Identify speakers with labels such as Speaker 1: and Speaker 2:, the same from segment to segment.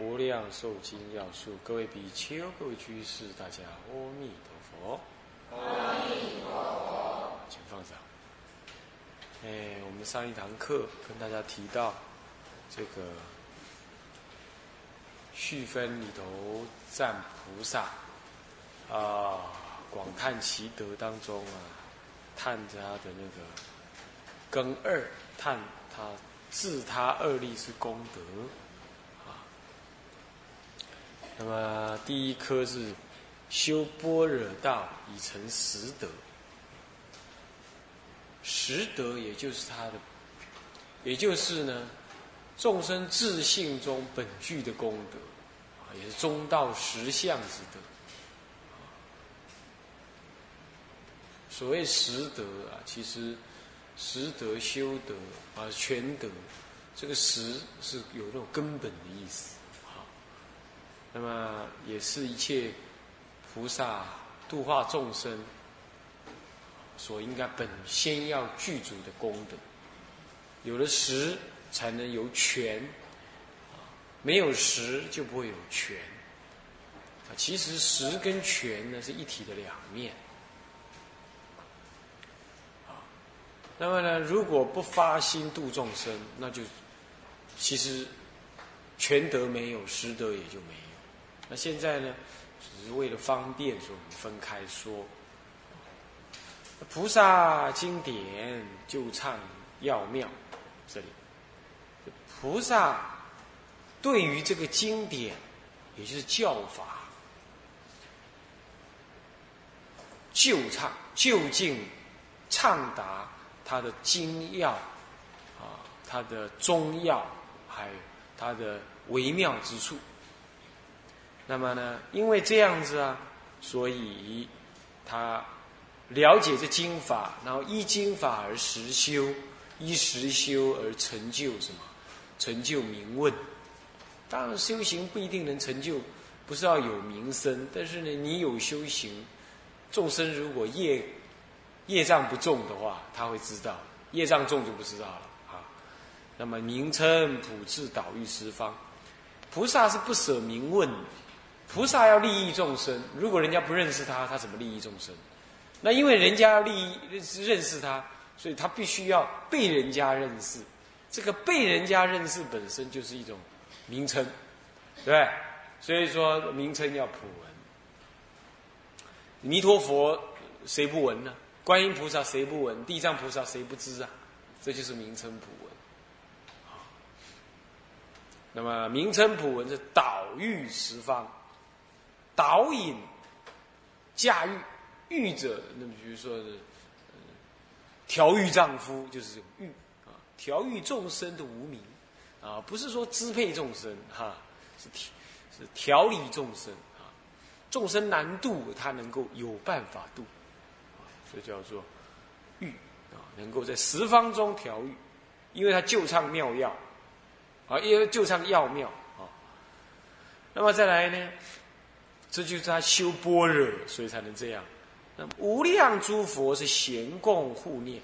Speaker 1: 无量寿经要素，各位比丘、各位居士，大家阿弥陀佛。
Speaker 2: 阿弥陀佛。
Speaker 1: 请放掌。哎，我们上一堂课跟大家提到这个续分里头赞菩萨啊，广叹其德当中啊，叹他的那个根二，叹他自他二力是功德。那么第一颗是修般若道以成实德，实德也就是他的，也就是呢众生自性中本具的功德，啊，也是中道实相之德。所谓实德啊，其实实德修德啊全德，这个实是有那种根本的意思。那么也是一切菩萨度化众生所应该本先要具足的功德。有了实，才能有权；没有实，就不会有权。啊，其实实跟权呢是一体的两面。啊，那么呢，如果不发心度众生，那就其实权德没有，实德也就没有。那现在呢，只是为了方便，所以我们分开说。菩萨经典就唱要妙，这里菩萨对于这个经典，也就是教法，就唱就近畅达他的精要啊，他的中要，还有他的微妙之处。那么呢，因为这样子啊，所以他了解这经法，然后依经法而实修，依实修而成就什么？成就名问。当然，修行不一定能成就，不是要有名声，但是呢，你有修行，众生如果业业障不重的话，他会知道；业障重就不知道了啊。那么名称普智导育十方，菩萨是不舍名问。菩萨要利益众生，如果人家不认识他，他怎么利益众生？那因为人家要利益认识他，所以他必须要被人家认识。这个被人家认识本身就是一种名称，对所以说名称要普闻。弥陀佛谁不闻呢？观音菩萨谁不闻？地藏菩萨谁不知啊？这就是名称普闻。那么名称普闻是导育十方。导引、驾驭、御者，那么比如说是调御丈夫，就是这种御啊，调御众生的无名啊，不是说支配众生哈，是是调理众生啊，众生难度他能够有办法度，这叫做御啊，能够在十方中调御，因为他就唱妙药啊，因为就唱药妙啊，那么再来呢？这就是他修般若，所以才能这样。那无量诸佛是咸供护念，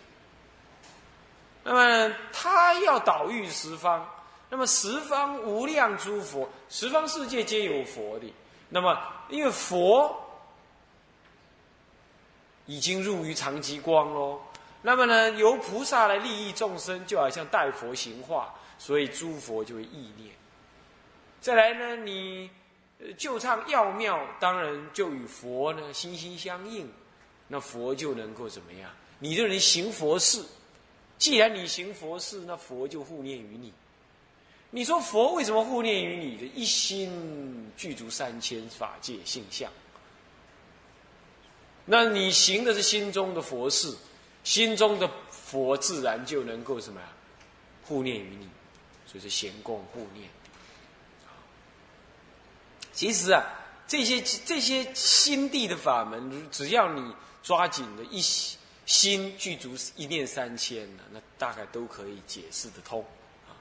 Speaker 1: 那么他要导育十方，那么十方无量诸佛，十方世界皆有佛的。那么因为佛已经入于常寂光喽，那么呢，由菩萨来利益众生，就好像代佛行化，所以诸佛就会意念。再来呢，你。就唱要妙，当然就与佛呢心心相印，那佛就能够怎么样？你就能行佛事。既然你行佛事，那佛就护念于你。你说佛为什么护念于你的？一心具足三千法界性相。那你行的是心中的佛事，心中的佛自然就能够什么呀？护念于你，所以是贤供护念。其实啊，这些这些心地的法门，只要你抓紧了一心具足一念三千呢，那大概都可以解释得通。啊，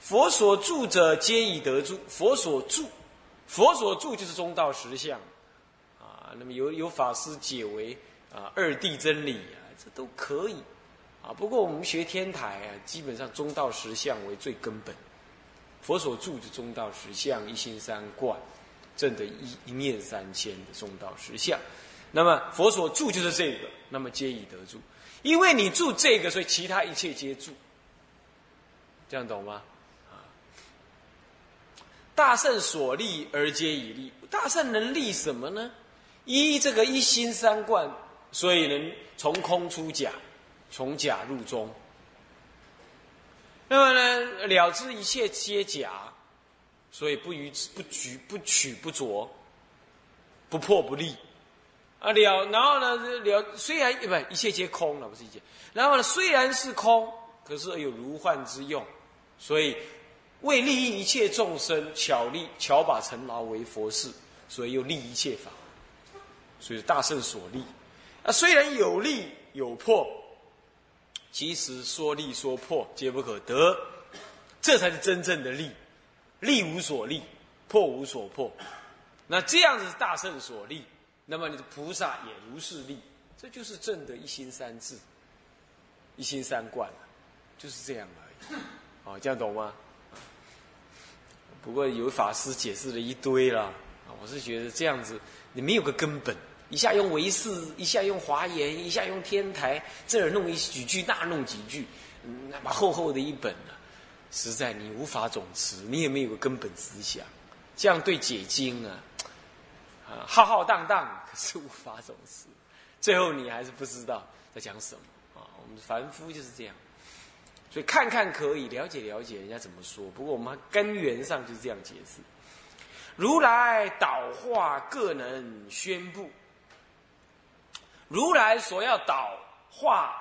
Speaker 1: 佛所住者皆以得住。佛所住，佛所住就是中道实相。啊，那么有有法师解为啊二谛真理啊，这都可以。啊，不过我们学天台啊，基本上中道实相为最根本。佛所住就中道实相，一心三观，正的一一念三千的中道实相。那么佛所住就是这个，那么皆以得住。因为你住这个，所以其他一切皆住。这样懂吗？啊，大圣所立而皆以立。大圣能立什么呢？依这个一心三观，所以能从空出假。从假入中，那么呢？了知一切皆假，所以不于不举不取不着，不破不立啊了。然后呢？了虽然不一切皆空了，不是一切。然后呢？虽然是空，可是有如幻之用，所以为利益一切众生，巧立巧把尘劳为佛事，所以又立一切法。所以大圣所立啊，虽然有利有破。其实说利说破皆不可得，这才是真正的利，利无所利，破无所破。那这样子大圣所利，那么你的菩萨也如是利，这就是正的一心三智，一心三观，就是这样而已。哦，这样懂吗？不过有法师解释了一堆了，啊，我是觉得这样子你没有个根本。一下用唯识，一下用华严，一下用天台，这儿弄一几句，那弄几句，那么厚厚的一本呢，实在你无法总持，你也没有个根本思想，这样对解经啊，啊浩浩荡荡，可是无法总持，最后你还是不知道在讲什么啊。我们凡夫就是这样，所以看看可以了解了解人家怎么说，不过我们根源上就是这样解释。如来导化各能宣布。如来所要导化、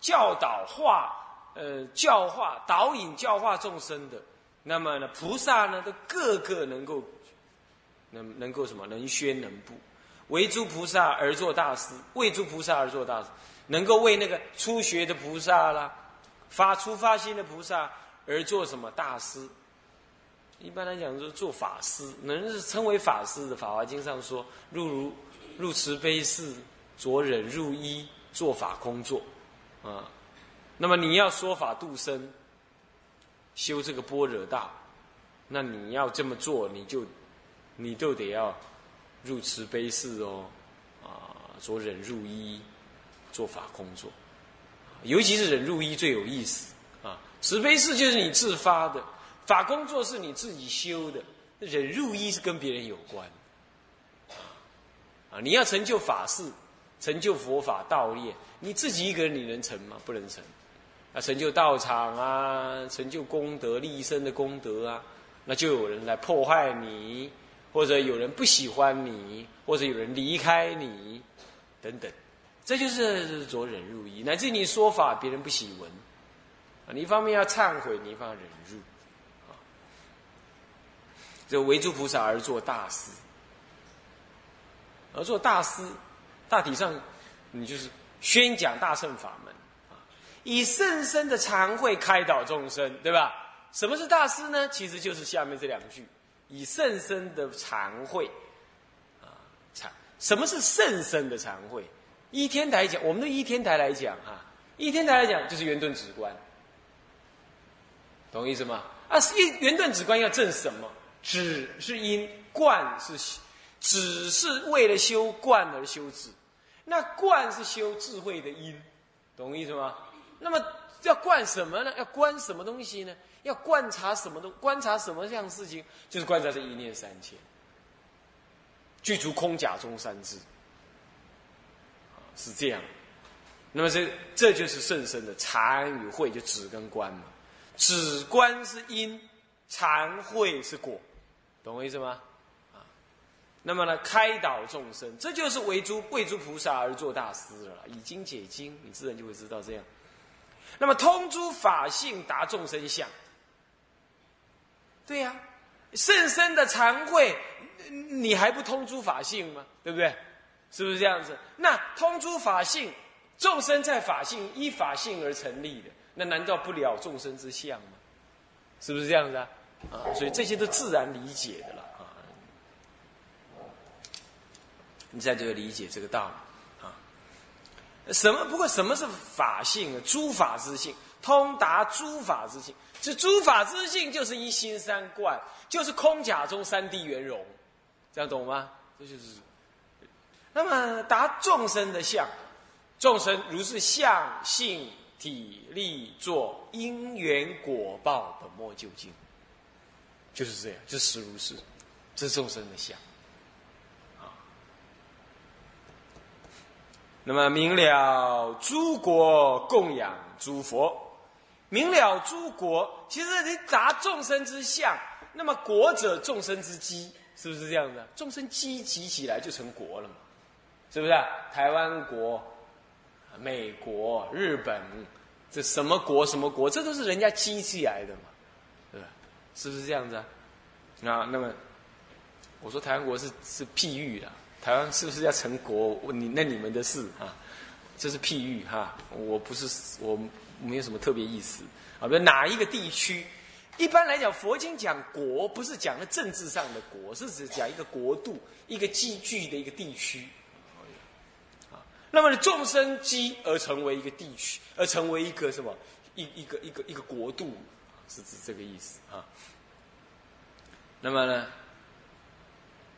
Speaker 1: 教导化、呃教化、导引、教化众生的，那么呢，菩萨呢，都个个能够，能能够什么？能宣能布，为诸菩萨而做大师，为诸菩萨而做大师，能够为那个初学的菩萨啦，发出发心的菩萨而做什么大师？一般来讲，就是做法师，能是称为法师的，《法华经》上说，入如入慈悲寺。着忍入一做法工作，啊，那么你要说法度生，修这个般若道，那你要这么做，你就，你都得要入慈悲寺哦，啊，着忍入一做法工作，尤其是忍入一最有意思啊，慈悲寺就是你自发的，法工作是你自己修的，忍入一是跟别人有关，啊，你要成就法事。成就佛法道业，你自己一个人你能成吗？不能成。啊，成就道场啊，成就功德立身的功德啊，那就有人来破坏你，或者有人不喜欢你，或者有人离开你，等等。这就是着忍入意，乃至你说法别人不喜闻，啊，你一方面要忏悔，你一方面忍入，啊，这为诸菩萨而做大师，而做大师。大体上，你就是宣讲大圣法门啊，以甚深的禅慧开导众生，对吧？什么是大师呢？其实就是下面这两句：以甚深的禅慧啊，禅什么是甚深的禅慧？依天台讲，我们的依天台来讲哈，依天台来讲就是圆顿止观，懂意思吗？啊，圆圆顿止观要证什么？止是因，观是只是为了修观而修止。那观是修智慧的因，懂意思吗？那么要观什么呢？要观什么东西呢？要观察什么东？观察什么样事情？就是观察这一念三千，具足空假中三智，是这样。那么这这就是甚深的禅与慧，就止跟观嘛。止观是因，禅慧是果，懂我意思吗？那么呢，开导众生，这就是为诸为诸菩萨而做大师了。以经解经，你自然就会知道这样。那么通诸法性，达众生相。对呀，甚深的禅慧，你还不通诸法性吗？对不对？是不是这样子？那通诸法性，众生在法性依法性而成立的，那难道不了众生之相吗？是不是这样子啊？啊，所以这些都自然理解的了啊。你在这个理解这个道理啊。什么？不过什么是法性呢？诸法之性，通达诸法之性。这诸法之性就是一心三观，就是空假中三谛圆融，这样懂吗？这就是。那么达众生的相，众生如是相性体力作因缘果报本末究竟，就是这样，就实如是，这是众生的相。那么明了诸国供养诸佛，明了诸国，其实你达众生之相，那么国者众生之基，是不是这样的？众生积集起来就成国了嘛，是不是？台湾国、美国、日本，这什么国什么国，这都是人家积起来的嘛，对吧？是不是这样子啊？那么，我说台湾国是是譬喻的。台湾是不是要成国？你那你们的事啊，这是譬喻哈。我不是我没有什么特别意思啊。比如哪一个地区，一般来讲，佛经讲国不是讲的政治上的国，是指讲一个国度、一个积聚的一个地区啊。那么众生积而成为一个地区，而成为一个什么一一个一个一个国度，是指这个意思啊。那么呢？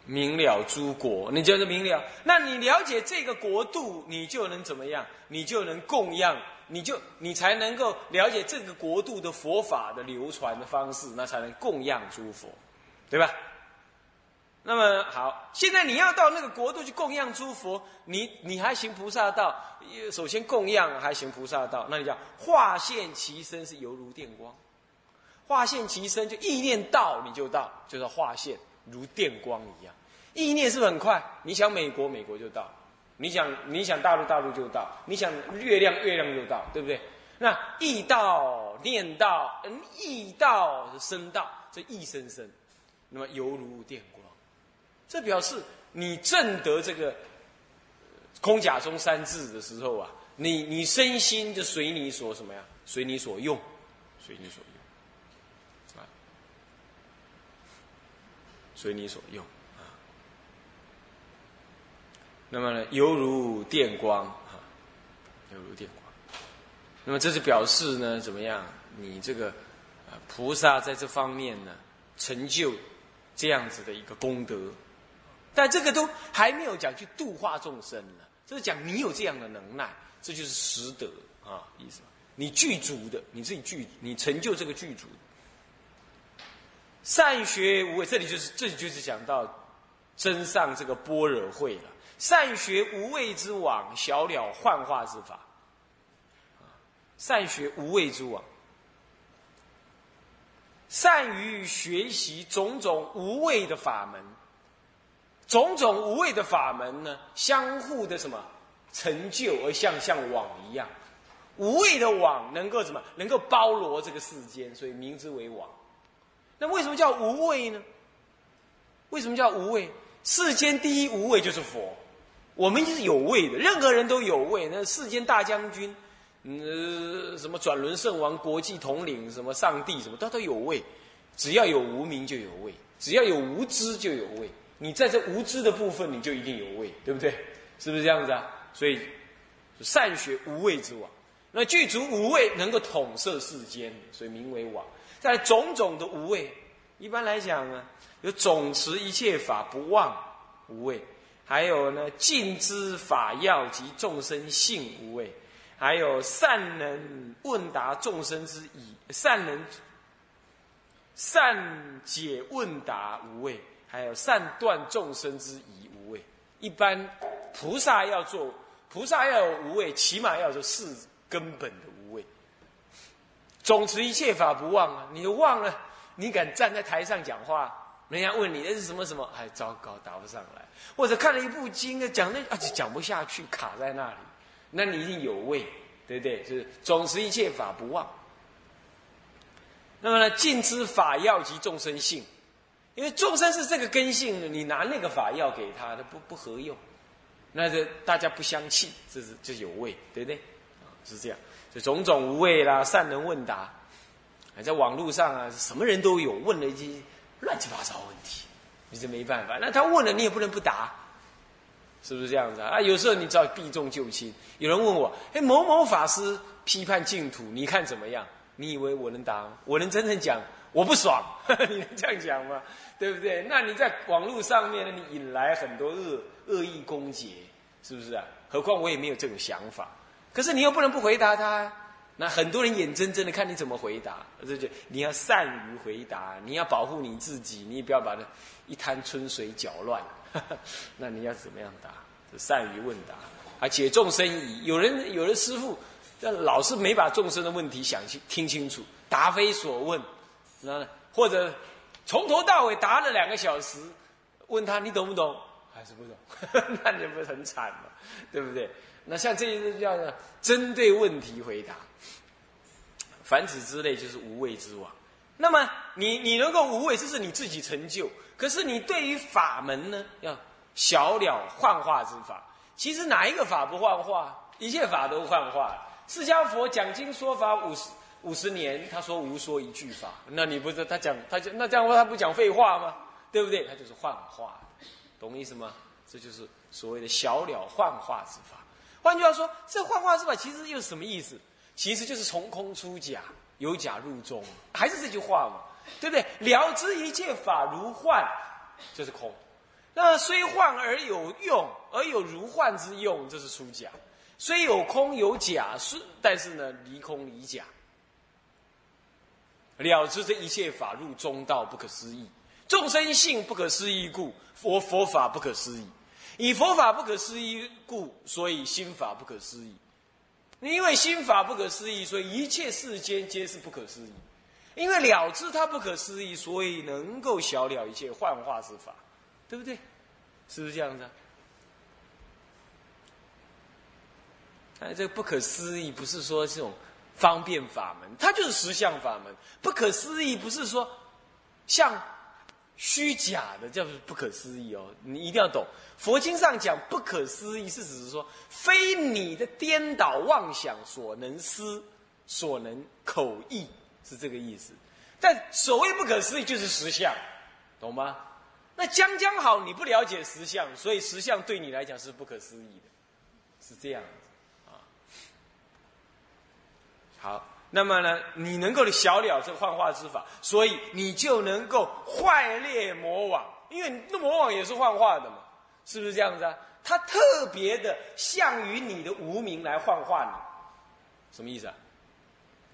Speaker 1: 明了诸国，你就是明了。那你了解这个国度，你就能怎么样？你就能供养，你就你才能够了解这个国度的佛法的流传的方式，那才能供养诸佛，对吧？那么好，现在你要到那个国度去供养诸佛，你你还行菩萨道，首先供养还行菩萨道，那你讲化现其身是犹如电光，化现其身就意念到你就到，就是化现。如电光一样，意念是不是很快？你想美国，美国就到；你想你想大陆，大陆就到；你想月亮，月亮就到，对不对？那意到、念到、嗯，意到、声到，这意生生，那么犹如电光，这表示你正得这个空假中三字的时候啊，你你身心就随你所什么呀？随你所用，随你所用。随你所用啊，那么呢，犹如电光啊，犹如电光。那么这是表示呢，怎么样？你这个啊，菩萨在这方面呢，成就这样子的一个功德。但这个都还没有讲去度化众生呢，这是讲你有这样的能耐，这就是实德啊，意思。你具足的，你自己具，你成就这个具足。善学无畏，这里就是这里就是讲到真上这个般若会了。善学无畏之网，小了幻化之法。善学无畏之网，善于学习种种无畏的法门，种种无畏的法门呢，相互的什么成就而像像网一样，无畏的网能够什么？能够包罗这个世间，所以名之为网。那为什么叫无畏呢？为什么叫无畏？世间第一无畏就是佛，我们就是有畏的，任何人都有畏。那世间大将军，呃，什么转轮圣王、国际统领，什么上帝，什么他都有畏。只要有无名就有畏，只要有无知就有畏。你在这无知的部分，你就一定有畏，对不对？是不是这样子啊？所以善学无畏之王，那具足无畏，能够统摄世间，所以名为王。在种种的无畏，一般来讲呢，有总持一切法不忘无畏，还有呢尽知法要及众生性无畏，还有善能问答众生之疑，善能善解问答无畏，还有善断众生之疑无畏。一般菩萨要做菩萨要有无畏，起码要做四根本的。总持一切法不忘啊！你忘了，你敢站在台上讲话？人家问你那是什么什么？哎，糟糕，答不上来。或者看了一部经啊，讲那啊就讲不下去，卡在那里。那你一定有味，对不对？就是总持一切法不忘。那么呢，尽知法要及众生性，因为众生是这个根性，你拿那个法要给他，他不不合用，那就大家不相信，这是就有味，对不对？是这样，就种种无味啦，善人问答，还在网络上啊，什么人都有，问了一些乱七八糟问题，你这没办法。那他问了，你也不能不答，是不是这样子啊？有时候你只要避重就轻。有人问我，哎，某某法师批判净土，你看怎么样？你以为我能答？我能真正讲？我不爽，你能这样讲吗？对不对？那你在网络上面呢？你引来很多恶恶意攻击，是不是啊？何况我也没有这种想法。可是你又不能不回答他。那很多人眼睁睁的看你怎么回答，这就你要善于回答，你要保护你自己，你也不要把它一滩春水搅乱。那你要怎么样答？善于问答，啊，解众生疑。有人有的师傅，这老是没把众生的问题想清听清楚，答非所问。那或者从头到尾答了两个小时，问他你懂不懂？还是不懂？那你不是很惨吗？对不对？那像这些叫做针对问题回答。凡此之类就是无畏之王。那么你你能够无畏，这是你自己成就。可是你对于法门呢，要小了幻化之法。其实哪一个法不幻化？一切法都幻化。释迦佛讲经说法五十。五十年，他说无说一句法，那你不是他讲，他就那这样话，他不讲废话吗？对不对？他就是幻化的，懂意思吗？这就是所谓的小了幻化之法。换句话说，这幻化之法其实又是什么意思？其实就是从空出假，由假入中，还是这句话嘛？对不对？了知一切法如幻，这是空。那虽幻而有用，而有如幻之用，这是出假。虽有空有假，是但是呢，离空离假。了知这一切法入中道不可思议，众生性不可思议故，佛佛法不可思议。以佛法不可思议故，所以心法不可思议。因为心法不可思议，所以一切世间皆是不可思议。因为了知它不可思议，所以能够晓了一切幻化之法，对不对？是不是这样子啊？哎，这个不可思议，不是说这种。方便法门，它就是实相法门。不可思议不是说像虚假的，叫不可思议哦。你一定要懂，佛经上讲不可思议，是指说非你的颠倒妄想所能思、所能口译，是这个意思。但所谓不可思议，就是实相，懂吗？那将将好，你不了解实相，所以实相对你来讲是不可思议的，是这样子啊。好，那么呢，你能够小了这个幻化之法，所以你就能够坏裂魔网，因为那魔网也是幻化的嘛，是不是这样子啊？它特别的向于你的无名来幻化你，什么意思啊？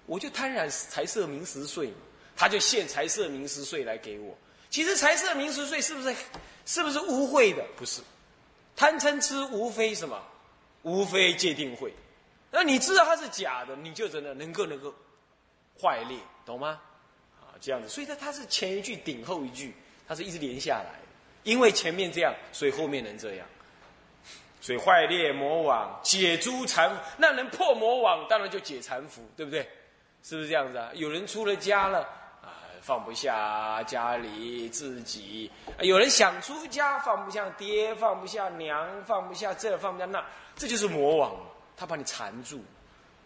Speaker 1: 我就贪染财色名食睡，他就现财色名食睡来给我。其实财色名食睡是不是是不是污秽的？不是，贪嗔痴无非什么？无非界定会。那你知道它是假的，你就真的能够能够坏裂，懂吗？啊，这样子，所以它它是前一句顶后一句，它是一直连下来。因为前面这样，所以后面能这样。所以坏裂魔网，解诸缠，那能破魔网，当然就解缠缚，对不对？是不是这样子啊？有人出了家了啊，放不下家里自己；有人想出家，放不下爹，放不下娘，放不下这，放不下那，这就是魔网。他把你缠住，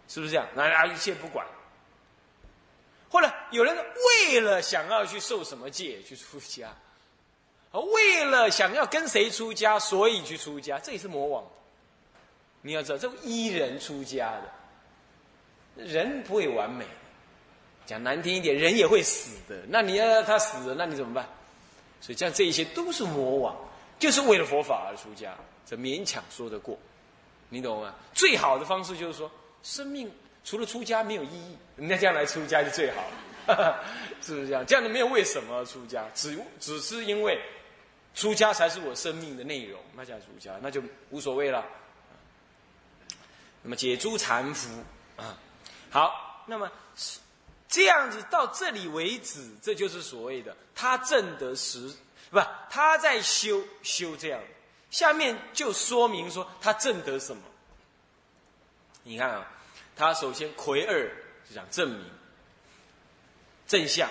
Speaker 1: 是不是这样？那，一切不管。后来有人为了想要去受什么戒去出家，啊，为了想要跟谁出家，所以去出家，这也是魔王。你要知道，这依人出家的，人不会完美。讲难听一点，人也会死的。那你要他死了，那你怎么办？所以，像这一些都是魔王，就是为了佛法而出家，这勉强说得过。你懂吗？最好的方式就是说，生命除了出家没有意义，人家这样来出家就最好了，是不是这样？这样的没有为什么出家，只只是因为出家才是我生命的内容，那叫出家，那就无所谓了。那么解诸禅服啊，好，那么这样子到这里为止，这就是所谓的他正得实，不，他在修修这样。下面就说明说他证得什么？你看啊，他首先魁二就讲证明正相，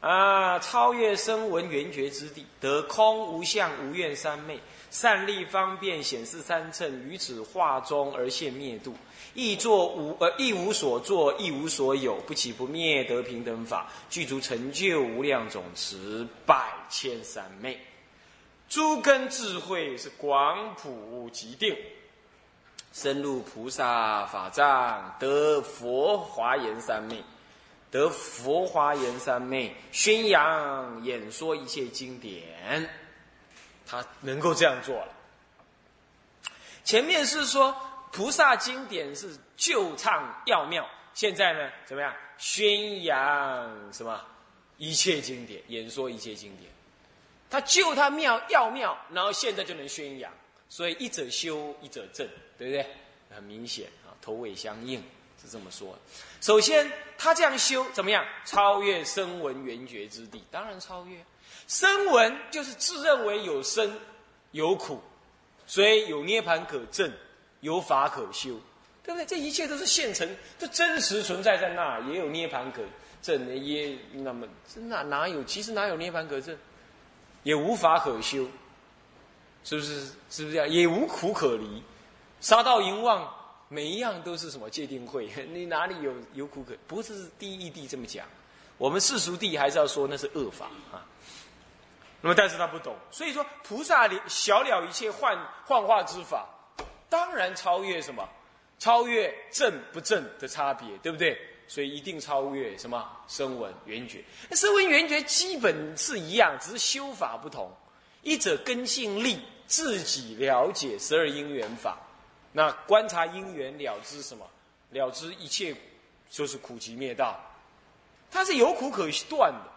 Speaker 1: 啊，超越声闻缘觉之地，得空无相无愿三昧，善利方便显示三乘，于此化中而现灭度，亦作无呃亦无所作，亦无所有，不起不灭，得平等法，具足成就无量总持百千三昧，诸根智慧是广普极定，深入菩萨法藏，得佛华严三昧。得佛华严三昧，宣扬演说一切经典，他能够这样做了。前面是说菩萨经典是旧唱要妙，现在呢怎么样？宣扬什么一切经典，演说一切经典。他救他妙要妙，然后现在就能宣扬，所以一者修，一者正，对不对？很明显啊，头尾相应。是这么说。首先，他这样修怎么样？超越声闻缘觉之地，当然超越。声闻就是自认为有生有苦，所以有涅盘可证，有法可修，对不对？这一切都是现成，这真实存在在那，也有涅盘可证，也那么哪哪有？其实哪有涅盘可证？也无法可修，是不是？是不是这样？也无苦可离，杀盗淫妄。每一样都是什么界定会？你哪里有有苦可？不是第一地这么讲，我们世俗地还是要说那是恶法啊。那么，但是他不懂，所以说菩萨的小了一切幻幻化之法，当然超越什么？超越正不正的差别，对不对？所以一定超越什么？声闻缘觉。那声闻缘觉基本是一样，只是修法不同。一者根性力，自己了解十二因缘法。那观察因缘了知什么？了知一切就是苦集灭道，它是有苦可断的，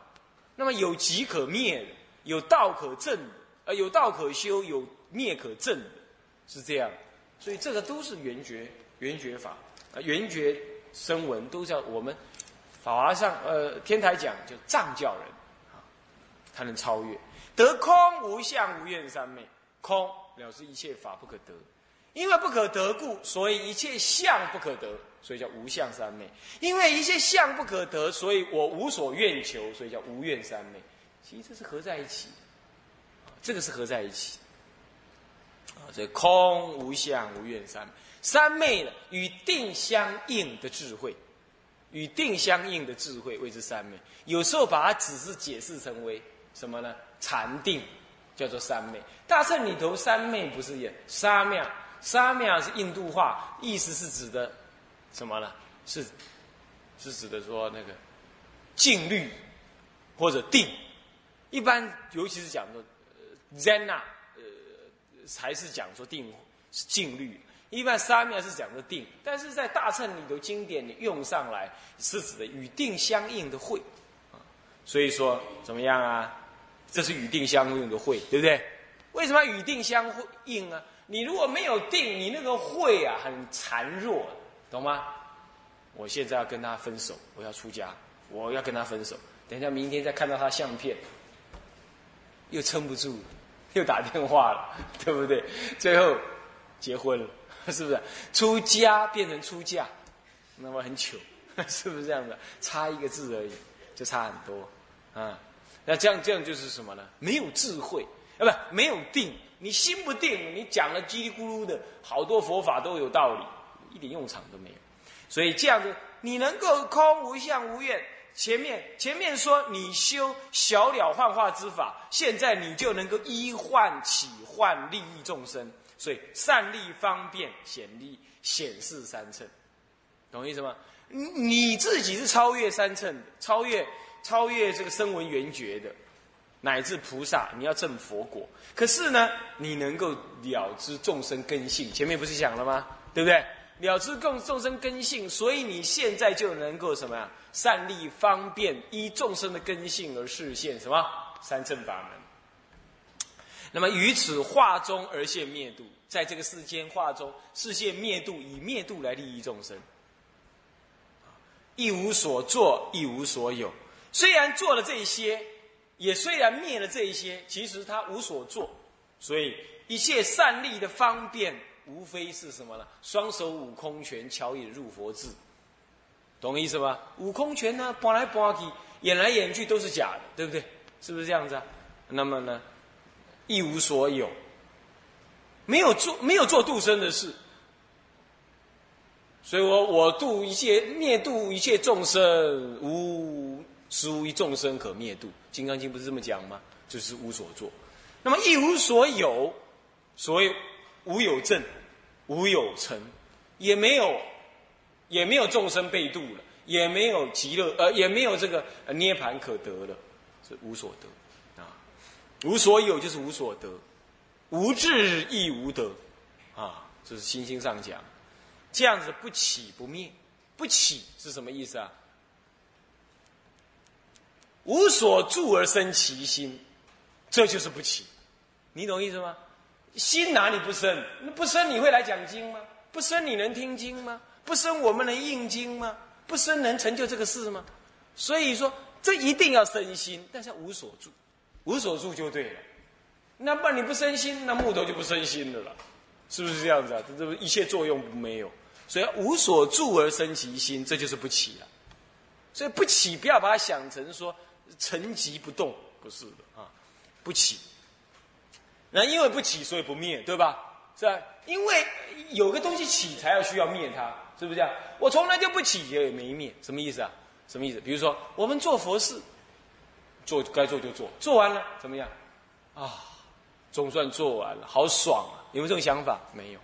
Speaker 1: 那么有集可灭的，有道可证的，呃，有道可修，有灭可证，是这样。所以这个都是缘觉缘觉法啊，圆觉声闻都叫我们法华上呃天台讲就藏教人啊，他能超越得空无相无愿三昧，空表示一切法不可得。因为不可得故，所以一切相不可得，所以叫无相三昧。因为一切相不可得，所以我无所愿求，所以叫无愿三昧。其实这是合在一起，这个是合在一起。啊，这空无相无愿三昧，三昧呢与定相应的智慧，与定相应的智慧谓之三昧。有时候把它只是解释成为什么呢？禅定叫做三昧。大乘里头三昧不是也沙妙？沙妙是印度话，意思是指的什么呢？是是指的说那个静虑或者定。一般尤其是讲说 Zen 啊，呃，还是讲说定是静虑。一般沙妙是讲的定，但是在大乘里头经典里用上来是指的与定相应的会。所以说怎么样啊？这是与定相应的会，对不对？为什么要与定相应啊？你如果没有定，你那个慧啊很孱弱，懂吗？我现在要跟他分手，我要出家，我要跟他分手。等一下明天再看到他相片，又撑不住，又打电话了，对不对？最后结婚了，是不是？出家变成出嫁，那么很糗，是不是这样的？差一个字而已，就差很多啊。那这样这样就是什么呢？没有智慧啊，不，没有定。你心不定，你讲了叽里咕噜的好多佛法都有道理，一点用场都没有。所以这样子，你能够空无相无愿。前面前面说你修小了幻化之法，现在你就能够依幻起幻利益众生。所以善利方便显利显示三乘，懂意思吗？你你自己是超越三乘的，超越超越这个声闻缘觉的。乃至菩萨，你要证佛果，可是呢，你能够了知众生根性，前面不是讲了吗？对不对？了知众众生根性，所以你现在就能够什么呀？善利方便依众生的根性而示现什么三正法门？那么于此化中而现灭度，在这个世间化中示现灭度，以灭度来利益众生，一无所作，一无所有。虽然做了这些。也虽然灭了这一些，其实他无所作，所以一切善利的方便，无非是什么呢？双手五空拳，巧引入佛智，懂意思吧？五空拳呢，搬来搬去，演来演去都是假的，对不对？是不是这样子啊？那么呢，一无所有，没有做没有做度生的事，所以我我度一切灭度一切众生，无实无一众生可灭度。《金刚经》不是这么讲吗？就是无所作。那么一无所有，所谓无有正，无有成，也没有也没有众生被度了，也没有极乐呃，也没有这个涅盘可得了，是无所得。无所有就是无所得，无智亦无得，啊，这是心经上讲，这样子不起不灭，不起是什么意思啊？无所住而生其心，这就是不起，你懂意思吗？心哪里不生？那不生你会来讲经吗？不生你能听经吗？不生我们能应经吗？不生能成就这个事吗？所以说，这一定要生心，但是无所住。无所住就对了，那不然你不生心，那木头就不生心的了，是不是这样子啊？这这一切作用没有，所以无所住而生其心，这就是不起了。所以不起，不要把它想成说沉寂不动，不是的啊，不起。那因为不起，所以不灭，对吧？是吧？因为有个东西起，才要需要灭它，是不是这样？我从来就不起，也没灭，什么意思啊？什么意思？比如说我们做佛事。做该做就做，做完了怎么样？啊，总算做完了，好爽啊！有没有这种想法？没有。